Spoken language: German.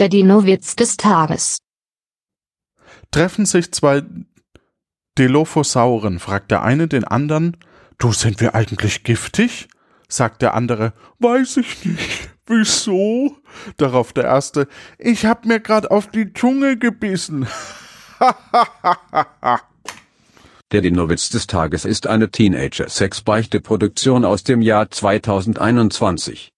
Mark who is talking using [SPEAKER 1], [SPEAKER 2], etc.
[SPEAKER 1] Der Dino-Witz des Tages.
[SPEAKER 2] Treffen sich zwei Dilophosauren, fragt der eine den anderen, du, sind wir eigentlich giftig? sagt der andere, weiß ich nicht. Wieso? Darauf der erste, ich hab mir grad auf die Zunge gebissen.
[SPEAKER 3] Der Dinowitz des Tages ist eine Teenager-Sex-Beichte-Produktion aus dem Jahr 2021.